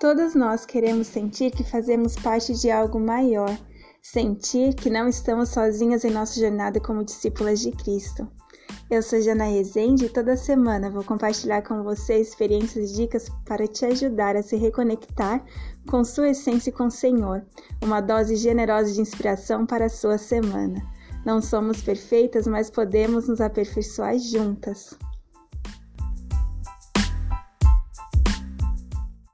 Todos nós queremos sentir que fazemos parte de algo maior, sentir que não estamos sozinhas em nossa jornada como discípulas de Cristo. Eu sou Jana Rezende e toda semana vou compartilhar com você experiências e dicas para te ajudar a se reconectar com sua essência e com o Senhor, uma dose generosa de inspiração para a sua semana. Não somos perfeitas, mas podemos nos aperfeiçoar juntas.